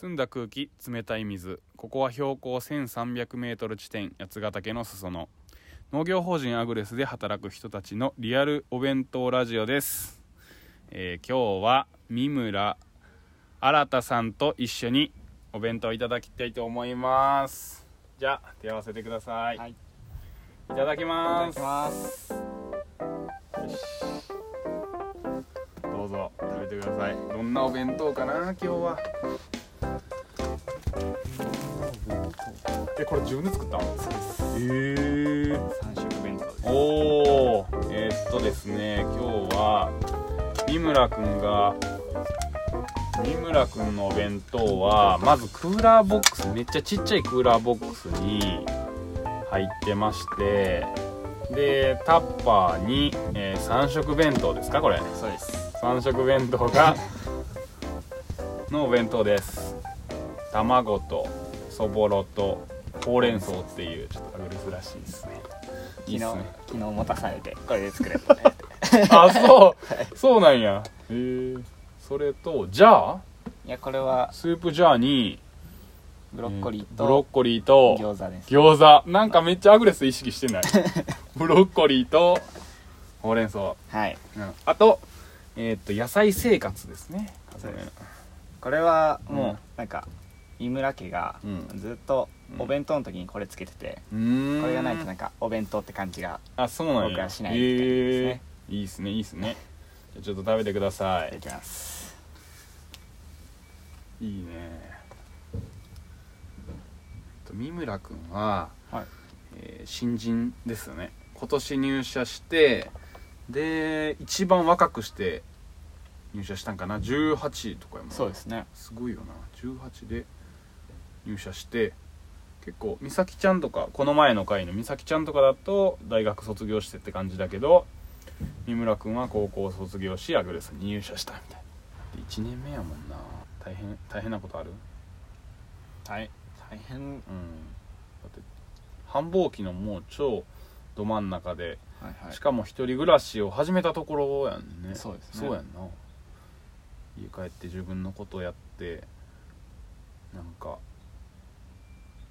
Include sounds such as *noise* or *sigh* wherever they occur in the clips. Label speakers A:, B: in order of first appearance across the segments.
A: 澄んだ空気冷たい水。ここは標高 1300m 地点八ヶ岳の裾野。農業法人アグレスで働く人たちのリアルお弁当ラジオです、えー今日は三村新さんと一緒にお弁当いただきたいと思います。じゃあ手合わせてください、
B: はい。
A: いただきます。
B: いただきます。
A: どうぞ食べてください。どんなお弁当かな今日はえこれ自分で作ったの？
B: そうです。
A: えー、
B: 三色弁当です。
A: おおえーっとですね今日は三村くんが三村くんのお弁当はまずクーラーボックスめっちゃちっちゃいクーラーボックスに入ってましてでタッパーに、え3色弁当ですかこれ？
B: そうです。
A: 3色弁当がのお弁当です。卵とそぼろとほうれん草っていうちょっとアグレスらしいですね。
B: 昨日昨日持たされてこれで作れたね。*laughs*
A: あそう。そうなんや。へえ。それとジャー
B: いやこれは
A: スープジャーに
B: ブロッコリー
A: えブロッ
B: と
A: コリーと
B: 餃子です。
A: 餃子。なんかめっちゃアグレス意識してない。*laughs* ブロッコリーとほうれん草、
B: はい。
A: うん。あとえーっと野菜生活ですね。
B: これは
A: うん。
B: もうなんか井村家が
A: うん。
B: ずっとお弁当の時にこれつけててこれがないとなんかお弁当って感じが
A: あそうなんや。
B: 僕はしないみたいですね。
A: えー。いいっすねいいっすね。じゃあちょっと食べてください。
B: できます。
A: いいね。と三村君は、
B: はい。
A: えー新人ですよね。今年入社してで一番若くして入社したんかな？18とかやも
B: そうですね。
A: すごいよな。18で入社して結構美咲ちゃんとかこの前の回の美咲ちゃんとかだと大学卒業してって感じだけど三村君は高校卒業しアグレスに入社したみたいな。で1年目やもんな。大変大変なことある？
B: 大大変。
A: うん。だって繁忙期のもう超ど真ん中で、
B: はいはい。
A: しかも一人暮らしを始めたところやんね。
B: そうですね。
A: そうやんな。家帰って自分のことやってなんか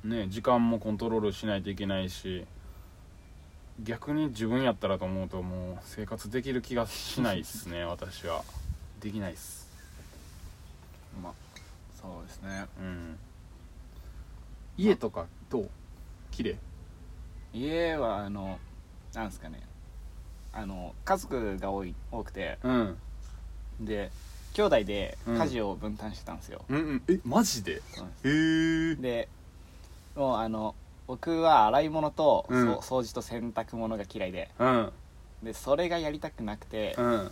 A: ね時間もコントロールしないといけないし逆に自分やったらと思うともう生活できる気がしないっすね *laughs* 私は。できないっす。
B: まあそうですね。
A: うん。家とかどう？綺麗？
B: 家はあのなんですかね。あの家族が多い多くて。
A: うん。
B: で兄弟で
A: うん。
B: 家事を分担してたんですよ、
A: うんうん。えマジで？
B: うん
A: へえ
B: でもうあの僕は洗い物と、
A: うん。
B: そう掃除と洗濯物が嫌いで。
A: うん。
B: でそれがやりたくなくて、
A: うん。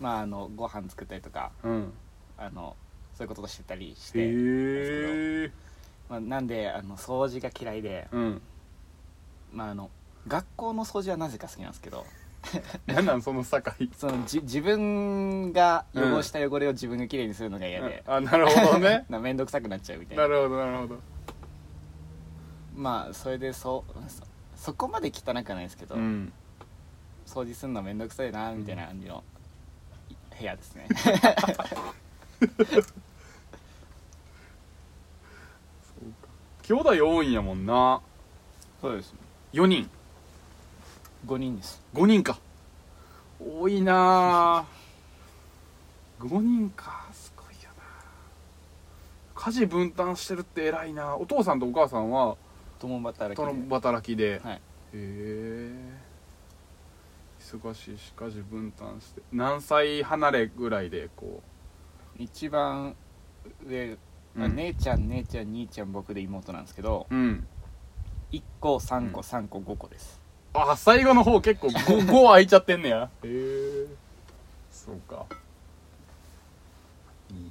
B: まああのご飯作ったりとか
A: うん。
B: あのそういうことをしてたりして、
A: へえ
B: まあ、なんであの掃除が嫌いで、
A: うん。
B: まあ、あの学校の掃除はなぜか好きなんですけど。*laughs*
A: なんなんその境？*laughs*
B: そのじ自分が汚した汚れを自分がきれいにするのが嫌で、
A: あなるほどね。*laughs*
B: な面倒くさくなっちゃうみたいな。
A: なるほどなるほど
B: まあそれでそうそそこまで汚くはないですけど、
A: うん。
B: 掃除するの面倒くさいなみたいな感じの部屋ですね。
A: 兄弟多いんやもんな。
B: そうです
A: 4人。
B: 5人です。
A: 5人か。多いな。*laughs* 5人か。すごいよな。家事分担してるって偉いな。お父さんとお母さんは
B: 共働きで。
A: 共働きで、
B: はい。
A: へえ。忙しいし家事分担して。何歳離れぐらいでこ
B: 一番上、
A: う、
B: あ姉ちゃん姉ちゃん兄ちゃん僕で妹なんですけど
A: うん。
B: 1個3個
A: うん。
B: 3個5個です。
A: あ最後の方結構 5, 5空いちゃってんねや。*laughs* へえ。そうか。いいね。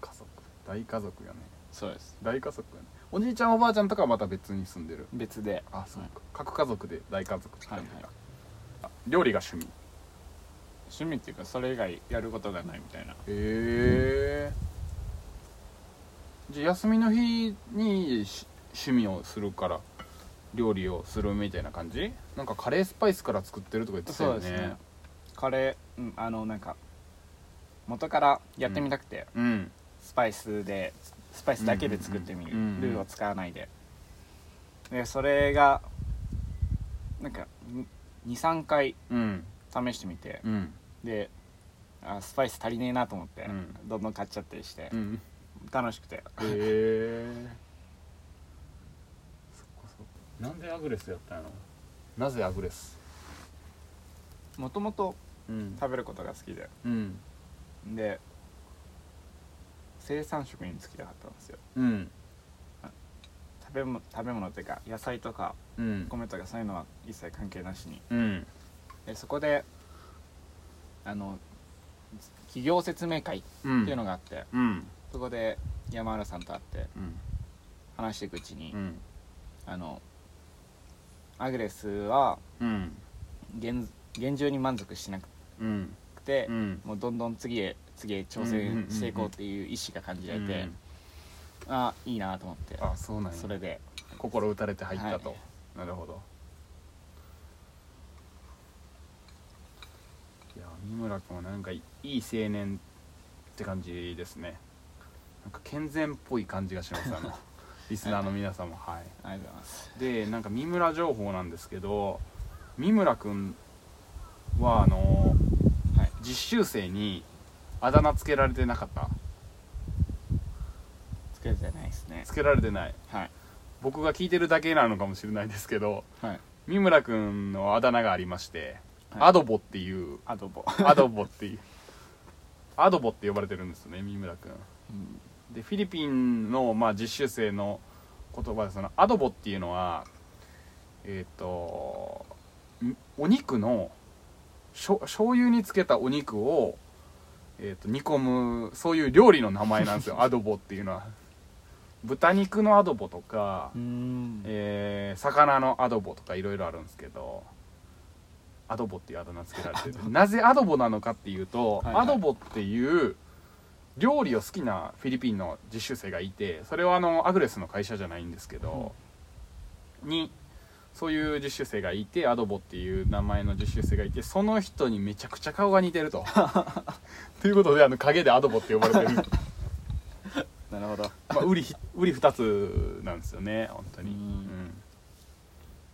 A: 家族。大家族やね。
B: そうです。
A: 大家族やねおじいちゃんおばあちゃんとかはまた別に住んでる？
B: 別で。
A: あそうか、各家族で大家族って感じか、
B: はい。はい
A: あ料理が趣味？へ
B: 趣味っていうかそれ以外やることがないみたいな。
A: えじゃあ休みの日にし趣味をするから料理をするみたいな感じ？なんかカレースパイスから作ってるとか言ってたよね。
B: そうですね。カレー、うん、あのなんか元からやってみたくて、
A: うん。
B: スパイスでスパイスだけで作ってみる、
A: うんうんうん。
B: ルーを使わないで。でそれがなんか23回
A: うん。
B: 試してみて。
A: うん。
B: であスパイス足りねえなと思って、
A: うん。
B: どんどん買っちゃったりして。
A: う、ん。
B: 楽しくて。
A: へえなんでアグレスやったんやろなぜアグレス？
B: もともと
A: うん。
B: 食べることが好きで。
A: うん。
B: で生産食に就きたかったんですよ。
A: うん。
B: 食べ物食べ物っていうか野菜とか
A: うん。
B: 米とかそういうのは一切関係なしに。
A: うん。
B: でそこであの企業説明会って
A: うん
B: いうのがあって、
A: うん。
B: そこで山原さんと会って
A: うん。
B: 話していくうちに、
A: うん。
B: あのアグレスは
A: うん。
B: 現現状に満足しなく
A: うん。
B: て、
A: うん。
B: もうどんどん次へ次へ挑戦していこうっていう意思が感じられて、
A: うん
B: あいいなと思って
A: あそうなんや。
B: それで。
A: 心打たれて入ったと、
B: はい。
A: なるほど。いや三村君はなんかいい青年って感じですね。なんか健全っぽい感じがしますあの *laughs* リスナーの皆さんも。はい。
B: ありがとうございます。
A: でなんか三村情報なんですけど三村君はあの
B: はい。
A: 実習生にあだ名つけられてなかった？
B: つけてないですね。
A: つけられてない。
B: はい。
A: 僕が聞いてるだけなのかもしれないですけど
B: はい。
A: 三村君のあだ名がありまして、
B: はい。
A: アドボっていう
B: アドボ、
A: アドボっていうアドボって呼ばれてるんですね三村君。
B: うん。
A: でフィリピンの、まあ、実習生の言葉でそのアドボっていうのはえっ、とんお肉のしょ醤油につけたお肉を、えー、と煮込むそういう料理の名前なんですよ。*laughs* アドボっていうのは。豚肉のアドボとか、
B: うん。
A: えー魚のアドボとかいろいろあるんですけどアドボっていうあだ名つけられてる。*laughs* なぜアドボなのかっていうと、
B: はいはい。
A: アドボっていう料理を好きなフィリピンの実習生がいてそれはあのアグレスの会社じゃないんですけど、にそういう実習生がいてアドボっていう名前の実習生がいてその人にめちゃくちゃ顔が似てると。*laughs* ということであの影でアドボって呼ばれてる、*laughs*
B: なるほど。
A: まあ、売り売り二つなんですよね本当に、
B: うん。
A: うん。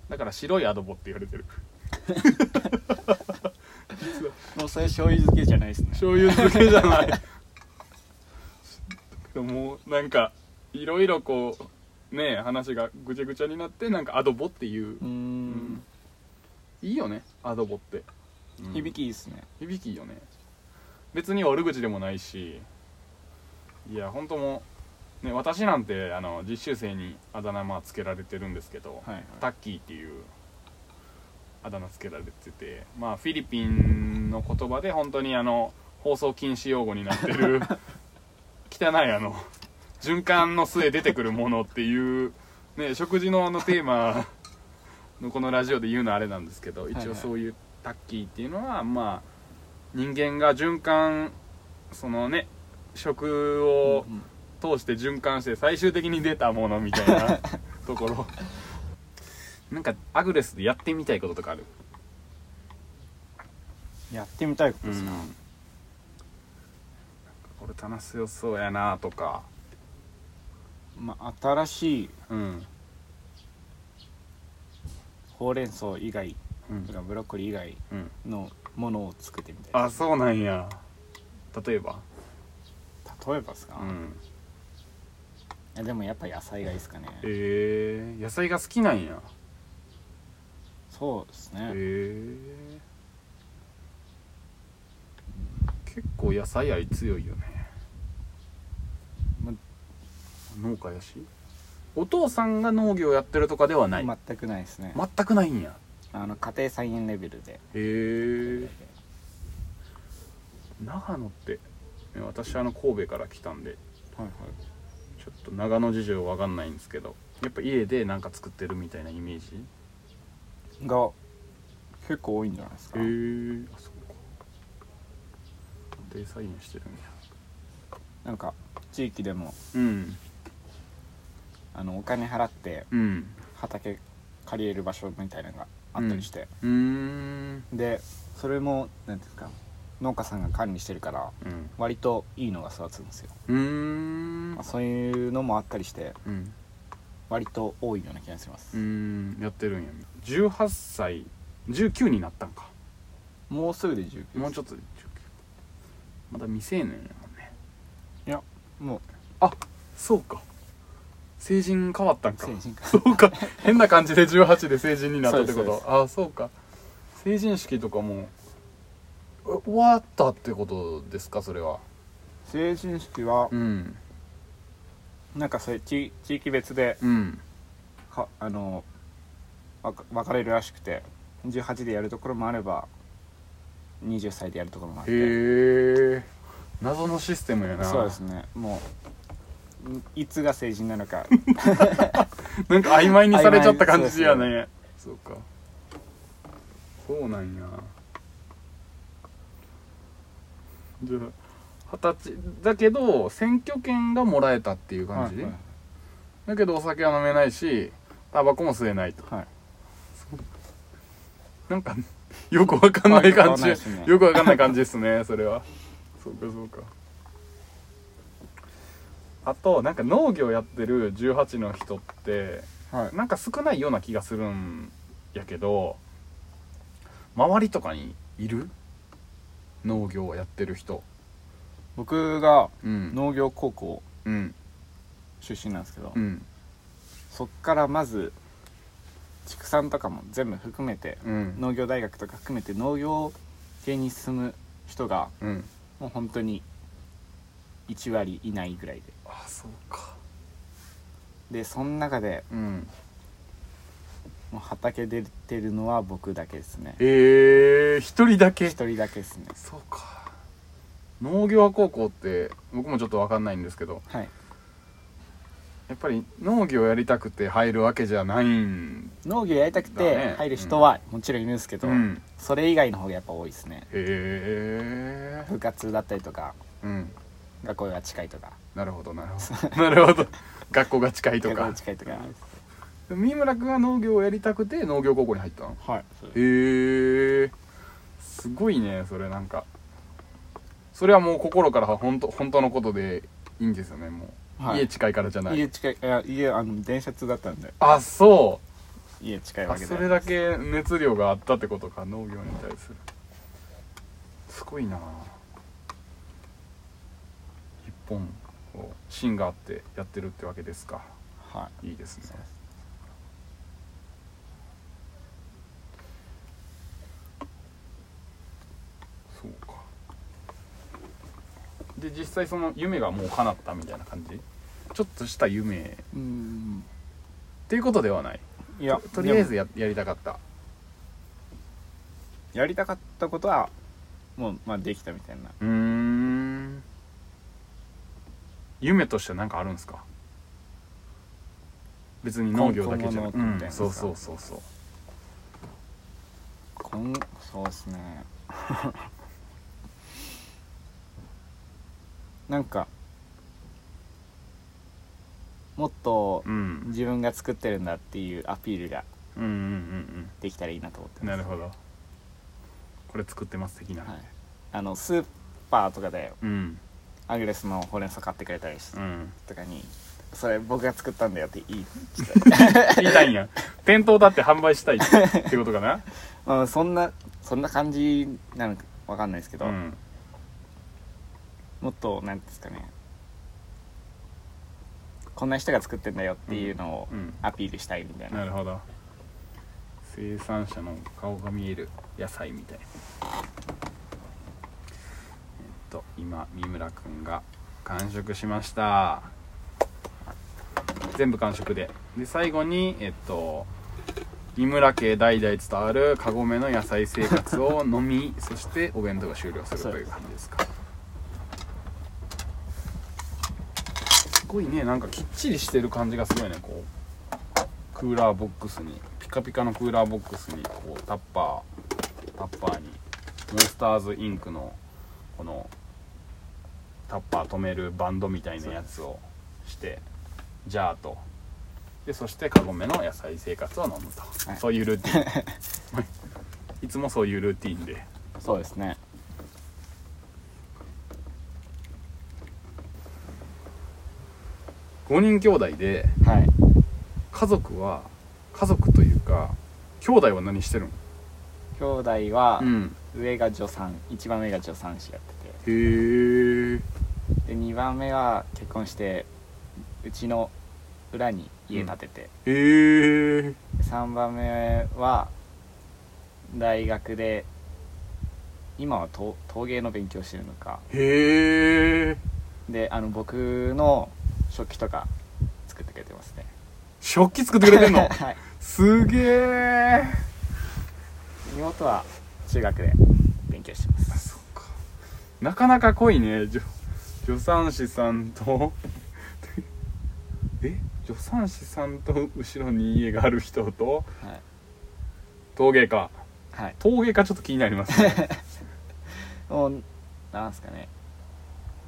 A: だから白いアドボって言われてる。*laughs*
B: もうそれ醤油漬けじゃないですね。
A: 醤油漬けじゃない。でもうなんかいろいろこうね話がぐちゃぐちゃになってなんかアドボっていう。
B: う、ん。
A: いいよねアドボって、うん。
B: 響きいいですね。
A: 響きいいよね。別に悪口でもないし。いや本当もうね私なんてあの実習生にあだ名まあつけられてるんですけど、
B: はいはい。
A: タッキーっていうあだ名つけられててまあフィリピンの言葉で本当にあの放送禁止用語になってる *laughs* 汚いあの循環の末出てくるものっていう、ね、*laughs* 食事のあのテーマのこのラジオで言うのはあれなんですけど一応そういうタッキーっていうのはまあ人間が循環そのね食を
B: うん
A: 通して循環して最終的に出たものみたいな *laughs* ところ。なんかアグレスでやってみたいこととかある？
B: やってみたいことですか、
A: これ楽しそうやなとか
B: まあ新しい
A: うん。
B: ほうれん草以外
A: うん。
B: とかブロッコリー以外
A: うん
B: のものを作ってみたい
A: あそうなんや。例えば？
B: 例えばですか、い
A: うん。
B: やでもやっぱ野菜がいいですかね。
A: えー、野菜が好きなんや。
B: そうですね、
A: えー、結構野菜愛強いよね
B: ま
A: 農家やし。お父さんが農業やってるとかではない、
B: 全くないですね、
A: 全くないんや。
B: あの家庭菜園レベルで。
A: へえ。長野ってね私あの神戸から来たんで
B: はいはい。
A: ちょっと長野事情わかんないんですけどやっぱ家でなんか作ってるみたいなイメージ？
B: が結構多いんじゃないですか、
A: へえ。あそうか。家庭菜園してるんや。
B: なんか地域でも
A: うん
B: あのお金払って
A: うん。
B: 畑借りれる場所みたいなのがあったりして、
A: うーん。
B: でそれも何ていうんですか農家さんが管理してるから
A: うん。
B: 割といいのが育つんですよ、
A: うーん。
B: まあ、そういうのもあったりして
A: うん。
B: 割と多いような気がします。
A: ん。やってるんや。18歳19になったんか。
B: もうすぐで19
A: もうちょっとで19まだ未成年やもんね。
B: も
A: そうか成人変わったんか。
B: う成人か。
A: そうか。変な感じで18で成人になったってこと。ああそうか。成人式とかもう終わったってことですかそれは。
B: 成人式は
A: うん。
B: なんかそういう地地域別で
A: うん。
B: かあの分かれるらしくて18でやるところもあれば20歳でやるところもあって。
A: へえ。謎のシステムやな。
B: そうですね。もうんいつが成人なのか。*laughs*
A: なんか曖昧にされちゃった感じやね。そうかそうなんや。じゃあ二十歳。だけど選挙権がもらえたっていう感じ、
B: はいはい
A: だけどお酒は飲めないしタバコも吸えないと。
B: はい。
A: なんかよくわかんない感じ。
B: ね。
A: よくわかんない感じですねそれは。そうかそうかあとなんか農業やってる18の人って
B: はい。
A: なんか少ないような気がするんやけど周りとかにいる？農業をやってる人。
B: 僕が
A: うん。
B: 農業高校
A: うん。
B: 出身なんですけど、
A: うん。
B: そっからまず畜産とかも全部含めて
A: うん。
B: 農業大学とか含めて農業系に進む人が
A: うん。
B: もう本当に1割いないぐらいで。
A: あそうか。
B: でその中で
A: うん。
B: もう畑出てるのは僕だけですね。
A: えー、一人だけ？
B: 一人だけですね。
A: そうか。農業高校って僕もちょっと分かんないんですけど。
B: はい。
A: やっぱり農業やりたくて入るわけじゃないん
B: 農業やりたくて入る人はもちろんいるんですけど、
A: うん。
B: それ以外の方がやっぱ多いですね。
A: へえ
B: 部活だったりとか
A: うん
B: 学校が近いとか。
A: なるほどなるほど。なるほど。学校が近いと
B: 学校
A: か
B: が近いとか。
A: 三村君は農業をやりたくて農業高校に入ったの？
B: はい。
A: へえ。すごいねそれなんか。それはもう心から本当本当のことでいいんですよねもう、
B: はい。
A: 家近いからじゃない。
B: 家近いいや家あの電車通だったんで。
A: あそう。
B: 家近いわけで。
A: あそれだけ熱量があったってことか農業に対する。すごいな一本こう芯があってやってるってわけですか。
B: はい。
A: いいですね。
B: そう
A: か。で実際その夢がもう叶ったみたいな感じ？ちょっとした夢。っ
B: うん。
A: ていうことではない。
B: いや
A: とりあえ
B: で
A: ずややりたかった。
B: もやりたかったことはもうまあできたみたいな。
A: うーん夢としては何かあるんですか？別に農業だけじゃなく
B: 今後のみたいなやつか？
A: そうそうそうそう。
B: 今そうですね。*laughs* なんかもっと
A: うん。
B: 自分が作ってるんだっていうアピールが
A: うんうんうん
B: できたらいいなと思ってます。
A: うんなるほど。これ作ってます的な、
B: はい、あのスーパーとかで
A: うん
B: アグレスのほうれん草買ってくれたりし
A: うん。
B: とかにそれ僕が作ったんだよって言い
A: 言いたいんや。店頭だって販売したいってことかな？*laughs*
B: まあそんなそんな感じなのかわかんないですけど、
A: うん。
B: もっとなんですかね。こんな人が作ってんだよっていうのを
A: うん。
B: アピールしたいみたいな、
A: なるほど。生産者の顔が見える野菜みたいと今三村くんが完食しました。全部完食で。で最後にえっと三村家代々伝わるカゴメの野菜生活を飲み *laughs* そしてお弁当が終了するという感じですか。すごいねなんかきっちりしてる感じがすごいね。こうクーラーボックスにピカピカのクーラーボックスにこうタッパータッパーにモンスターズインクのこのタッパー止めるバンドみたいなやつをしてじゃーと。でそしてカゴメの野菜生活を飲むと、
B: はい。
A: そういうルーティン。*laughs* いつもそういうルーティンで。
B: そうですね。
A: 5人兄弟で
B: はい。
A: 家族は家族というか兄弟は何してるの？
B: 兄弟は上が助産一番上が助産師やって。
A: へえ
B: てで2番目は結婚してうちの裏に家建てて、
A: へえ
B: で3番目は大学で今は陶陶芸の勉強してるのか。
A: へえ
B: であの僕の食器とか作ってくれてますね。
A: 食器作ってくれてんの？*laughs*
B: はい。
A: すげえ
B: 妹は中学で勉強してます
A: なかなか濃いね。助助産師さんと。*laughs* え？助産師さんと後ろに家がある人と？
B: はい。
A: 陶芸家。
B: はい。
A: 陶芸家ちょっと気になりますね。*laughs*
B: もうなんすかね。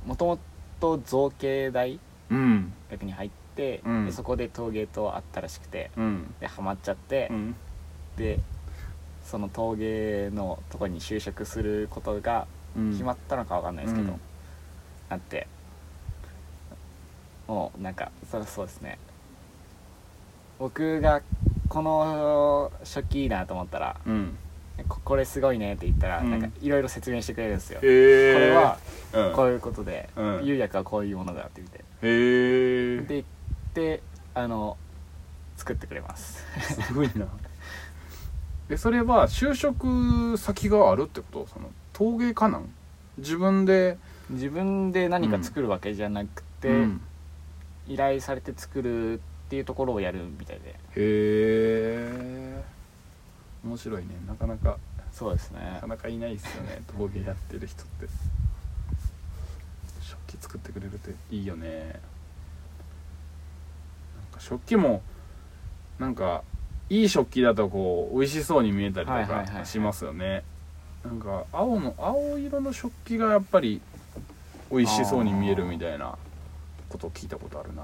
B: もともと造形大
A: うん。
B: 学に入って、
A: うん。
B: でそこで陶芸とあったらしくて
A: うん。
B: でハマっちゃって、
A: うん。
B: でその陶芸のとこに就職することが
A: うん
B: 決まったのかわかんないですけど、
A: うん。
B: なって。もうなんかそりゃそうですね。僕がこの食器いいなと思ったら
A: うん。
B: ここれすごいねって言ったら、
A: うん。
B: なんかいろいろ説明してくれるんですよ、これは
A: うん。
B: こういうことで、
A: うん。
B: 釉薬はこういうものだって言って。
A: へえ
B: で言ってあの作ってくれます。
A: すごいな。えそれは就職先があるってこと？その陶芸家なん？自分で？
B: 自分で何か作るわけじゃなくて、
A: うん。
B: 依頼されて作るっていうところをやるみたいで。
A: へえ。面白いね。なかなか。
B: そうですね。
A: なかなかいないですよね。陶芸やってる人って。食器作ってくれるっていいよね。なんか食器もなんかいい食器だとこう美味しそうに見えたりと
B: はいはいはいはい。
A: かしますよねなんか青の青色の食器がやっぱり美味しそうに見えるみたいなことを聞いたことあるな。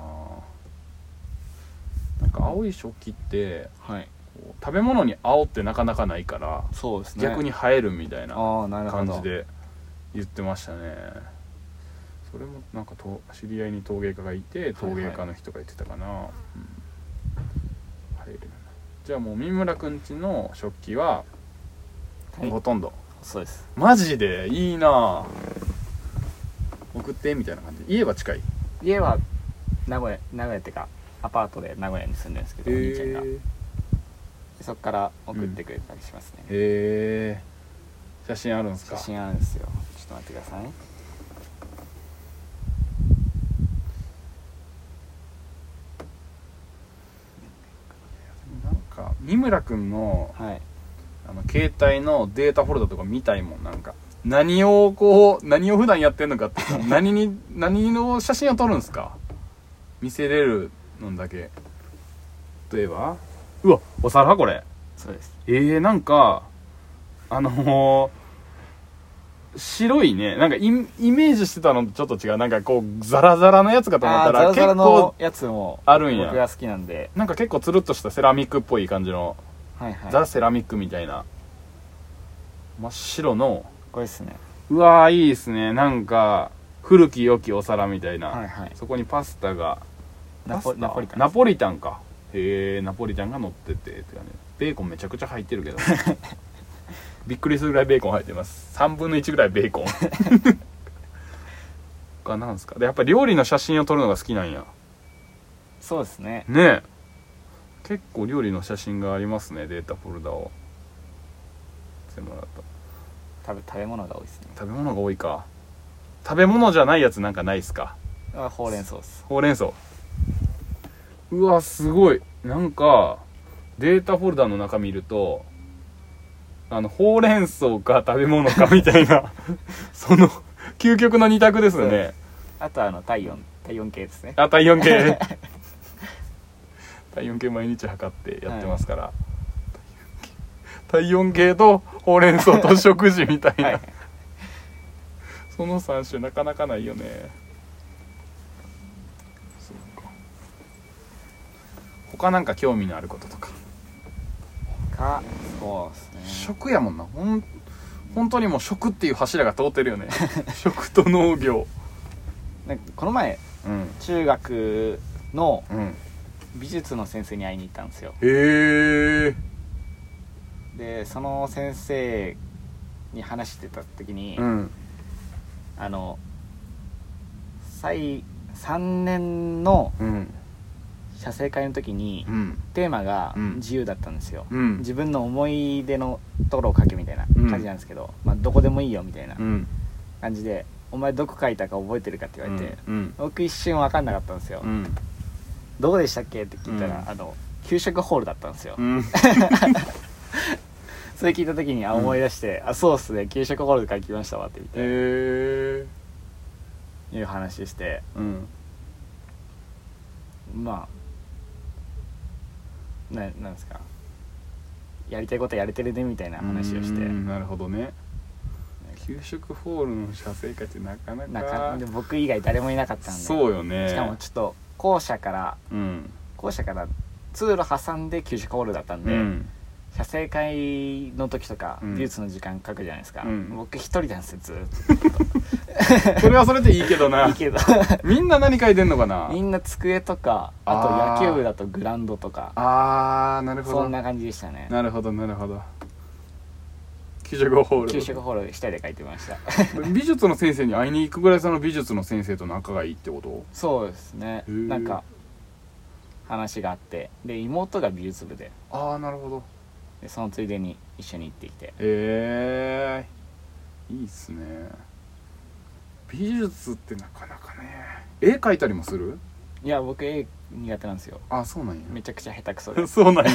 A: なんか青い食器って
B: はい。
A: 食べ物に青ってなかなかないから
B: そうですね。
A: 逆に映えるみたいな
B: ああなるほど。
A: 感じで言ってましたね。それもなんかと知り合いに陶芸家がいて陶芸家の人が言ってたかな、うん。入るよなじゃあもう三村くんちの食器は
B: はい。
A: ほとんど、
B: そうです。
A: マジでいいな。送ってみたいな感じ。家は近い。
B: 家は名古屋名古屋っていうかアパートで名古屋に住んでるんですけどお兄ちゃんが。でそこから送ってくれたりしますね、
A: へえ写真あるんですか？
B: 写真あるんですよ。ちょっと待ってください。
A: なんか三村くんの
B: はい
A: あの携帯のデータフォルダとか見たいもんなんか。何をこう何を普段やってんのかってさ *laughs* 何に何の写真を撮るんですか？見せれるのだけ。例えば？うわお皿これ。
B: そうです。
A: えー、なんかあのー白いね。なんかイイメージしてたのとちょっと違う。なんかこうザラザラのやつかと思ったら結構
B: やつも
A: あるんや。
B: 僕が好きなんで。
A: なんか結構つるっとしたセラミックっぽい感じの、
B: はいはい。
A: ザ・セラミックみたいな。真っ白の。
B: これですね。
A: うわーいいですね。なんか古き良きお皿みたいな、
B: はいはい。
A: そこにパスタが。
B: ナポナポリタン。
A: ナポリタンか。へえナポリタンが乗っててってかねベーコンめちゃくちゃ入ってるけど。*laughs* びっくりするぐらいベーコン入ってます。3分の1ぐらいベーコン。がなんですか？でやっぱり料理の写真を撮るのが好きなんや。
B: そうですね。
A: ねえ結構料理の写真がありますねデータフォルダを。もらった。
B: 食べ食べ物が多いですね。
A: 食べ物が多いか。食べ物じゃないやつなんかないっすか？
B: あほうれん草です。
A: ほうれん草。うわすごい。なんかデータフォルダの中見るとあのほうれん草か食べ物かみたいな *laughs* その究極の二択ですよね。
B: あとはあの体温体温計ですね。
A: あ体温計 *laughs* 体温計毎日測ってやってますから、体温計とほうれん草と食事みたいな、
B: はい。
A: その3種なかなかないよね。そうか。他なんか興味のあることとか？
B: かそうですね。
A: 食やもんな。ほん本当にもう食っていう柱が通ってるよね。*laughs* 食と農業。
B: なんかこの前
A: うん
B: 中学の
A: うん
B: 美術の先生に会いに行ったんですよ。
A: へえ
B: でその先生に話してた時に、
A: うん。
B: あの最3年の
A: うん。
B: 写生会の時に
A: うん。
B: テーマが
A: うん。
B: 自由だったんですよ、
A: うん。
B: 自分の思い出のところを書けみたいな
A: うん。
B: 感じなんですけど、まあ、どこでもいいよみたいな
A: うん。
B: 感じで「お前どこ書いたか覚えてるか?」って言われて、
A: うん。
B: 僕一瞬分かんなかったんですよ、
A: うん
B: どこでしたっけ？って聞いたら、
A: うん。
B: あの給食ホールだったんですよ、
A: うん。*laughs*
B: それ聞いた時にあ
A: うん
B: 思い出して「あそうっすね。給食ホールで書きましたわ」って
A: へ
B: 言っ
A: え
B: ていう話して。
A: うん。
B: まあななんですか。やりたいことやれてるねみたいな話をして。
A: うんなるほどね。給食ホールの写生会ってなかなか
B: なかで僕以外誰もいなかったんで。
A: そうよね。
B: しかもちょっと校舎から
A: うん。
B: 校舎から通路挟んで給食ホールだったんで、
A: うん。
B: 写生会の時とか
A: うん。
B: 美術の時間書くじゃないですか、
A: うん。
B: 僕一人なんですよずっ *laughs*
A: それはそれでいいけど
B: と
A: な。*laughs* い
B: いけど。*laughs*
A: みんな何書いてんのかな？
B: みんな机とかあ
A: あー
B: と野球部だとグラウンドとか。
A: ああなるほど。
B: そんな感じでしたね。
A: なるほどなるほど給食ホール。
B: 給食ホール一人で書いてました。*laughs*
A: 美術の先生に会いに行くぐらいその美術の先生と仲がいいってこと？
B: そうですね。
A: へー。
B: なんか話があって。で妹が美術部で。
A: ああなるほど。
B: でそのついでに一緒に行ってきて。
A: ええいいっすね。美術ってなかなかね。絵描いたりもする？
B: いや僕絵苦手なんですよ。
A: あそうなんや。
B: めちゃくちゃ下手くそで。*laughs*
A: そうなんや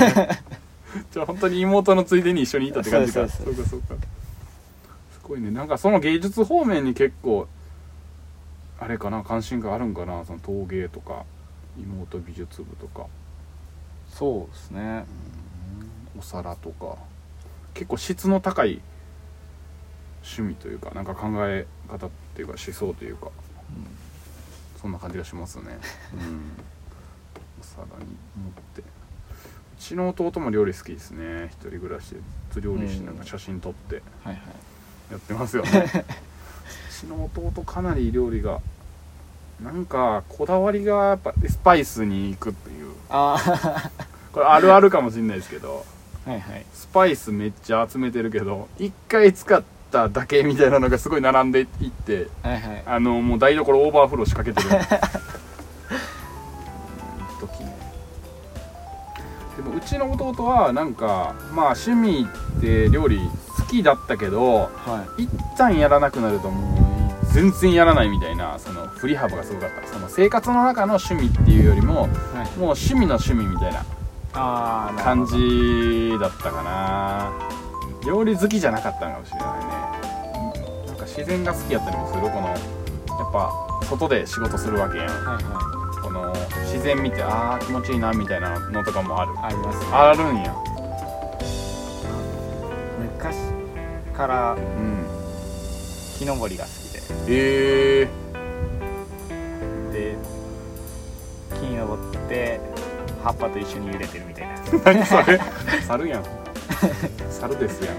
A: *laughs* じゃあ本当に妹のついでに一緒にいたって感じか。
B: そうそう
A: かそうか。すごいね。なんかその芸術方面に結構あれかな関心があるんかなその陶芸とか妹美術部とか。
B: そうですね。
A: お皿とか。結構質の高い趣味というかなんか考え方っていうか思想というか。そんな感じがしますね。うん。お皿に持って。うちの弟も料理好きですね。一人暮らしでずっと料理しながら写真撮って。やってますよね。*laughs* うちの弟かなり料理がなんかこだわりがやっぱスパイスに行くっていう。
B: あ
A: これあるあるかもしれないですけど
B: あはいはい。
A: スパイスめっちゃ集めてるけど一回使っただけみたいなのがすごい並んでいって
B: はいはい。
A: あのもう台所オーバーフローしかけてる *laughs* ちの弟はなんかまあ趣味って料理好きだったけど
B: はい。
A: 一旦やらなくなるともう全然やらないみたいなその振り幅がすごかった。その生活の中の趣味っていうよりも
B: はい。
A: もう趣味の趣味みたいな感じだったかな。料理好きじゃなかったのかもしれないね。なんか自然が好きやったりもするこのやっぱ外で仕事するわけやん。
B: はいは
A: この自然見てああ気持ちいいなみたいなのとかもある。
B: いありますね。
A: あるんや。
B: 昔から
A: うん。
B: 木登りが好きで。
A: ええ
B: で木に登って葉っぱと一緒に揺れてるみたいな。
A: ー、*laughs* 何それ？猿やん。猿ですやん。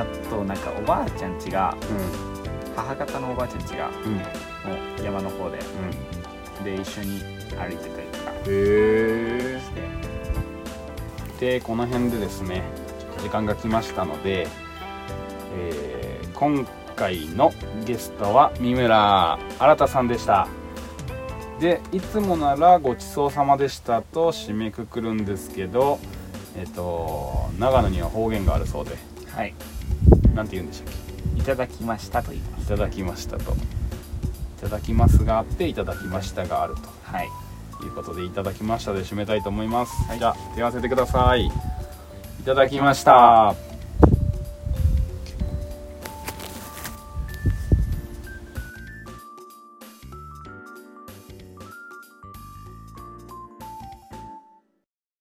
B: あとなんかおばあちゃん家が
A: う
B: 母方のおばあちゃん家が
A: んうん。
B: もう山の方で。
A: うん
B: で一緒に歩いてたりとかして。
A: でこの辺でですね時間が来ましたので、えー今回のゲストは三村新さんでした。でいつもならごちそうさまでしたと締めくくるんですけどえっ、と長野には方言があるそうで。
B: はい。
A: なんて言うんでしたっ
B: いただきましたと言いま
A: けい
B: す
A: ただきましたと。いただきますがあっていただきましたがある
B: はい。
A: ということでいただきましたで締めたいと思います、じゃあ手を合わせてください。いただきました